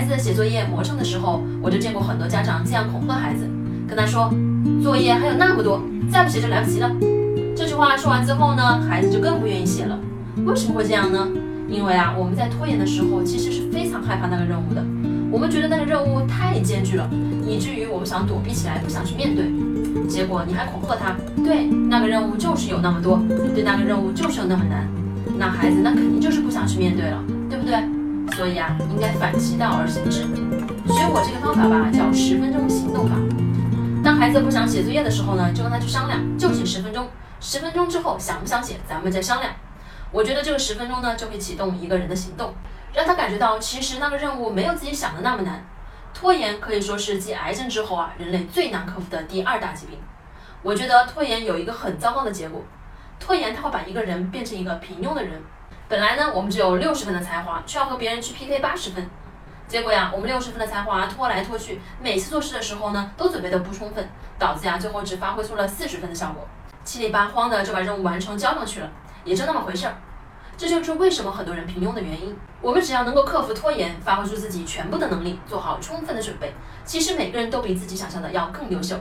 孩子写作业磨蹭的时候，我就见过很多家长这样恐吓孩子，跟他说作业还有那么多，再不写就来不及了。这句话说完之后呢，孩子就更不愿意写了。为什么会这样呢？因为啊，我们在拖延的时候，其实是非常害怕那个任务的。我们觉得那个任务太艰巨了，以至于我们想躲避起来，不想去面对。结果你还恐吓他，对，那个任务就是有那么多，对，那个任务就是有那么难。那孩子那肯定就是不想去面对了，所以啊，应该反其道而行之。学我这个方法吧，叫十分钟行动法。当孩子不想写作业的时候呢，就跟他去商量，就写十分钟。十分钟之后想不想写，咱们再商量。我觉得这个十分钟呢，就会启动一个人的行动，让他感觉到其实那个任务没有自己想的那么难。拖延可以说是继癌症之后啊，人类最难克服的第二大疾病。我觉得拖延有一个很糟糕的结果，拖延它会把一个人变成一个平庸的人。本来呢，我们只有六十分的才华，却要和别人去 PK 八十分。结果呀，我们六十分的才华拖来拖去，每次做事的时候呢，都准备的不充分，导致呀，最后只发挥出了四十分的效果，七里八荒的就把任务完成交上去了。也就那么回事儿，这就是为什么很多人平庸的原因。我们只要能够克服拖延，发挥出自己全部的能力，做好充分的准备，其实每个人都比自己想象的要更优秀。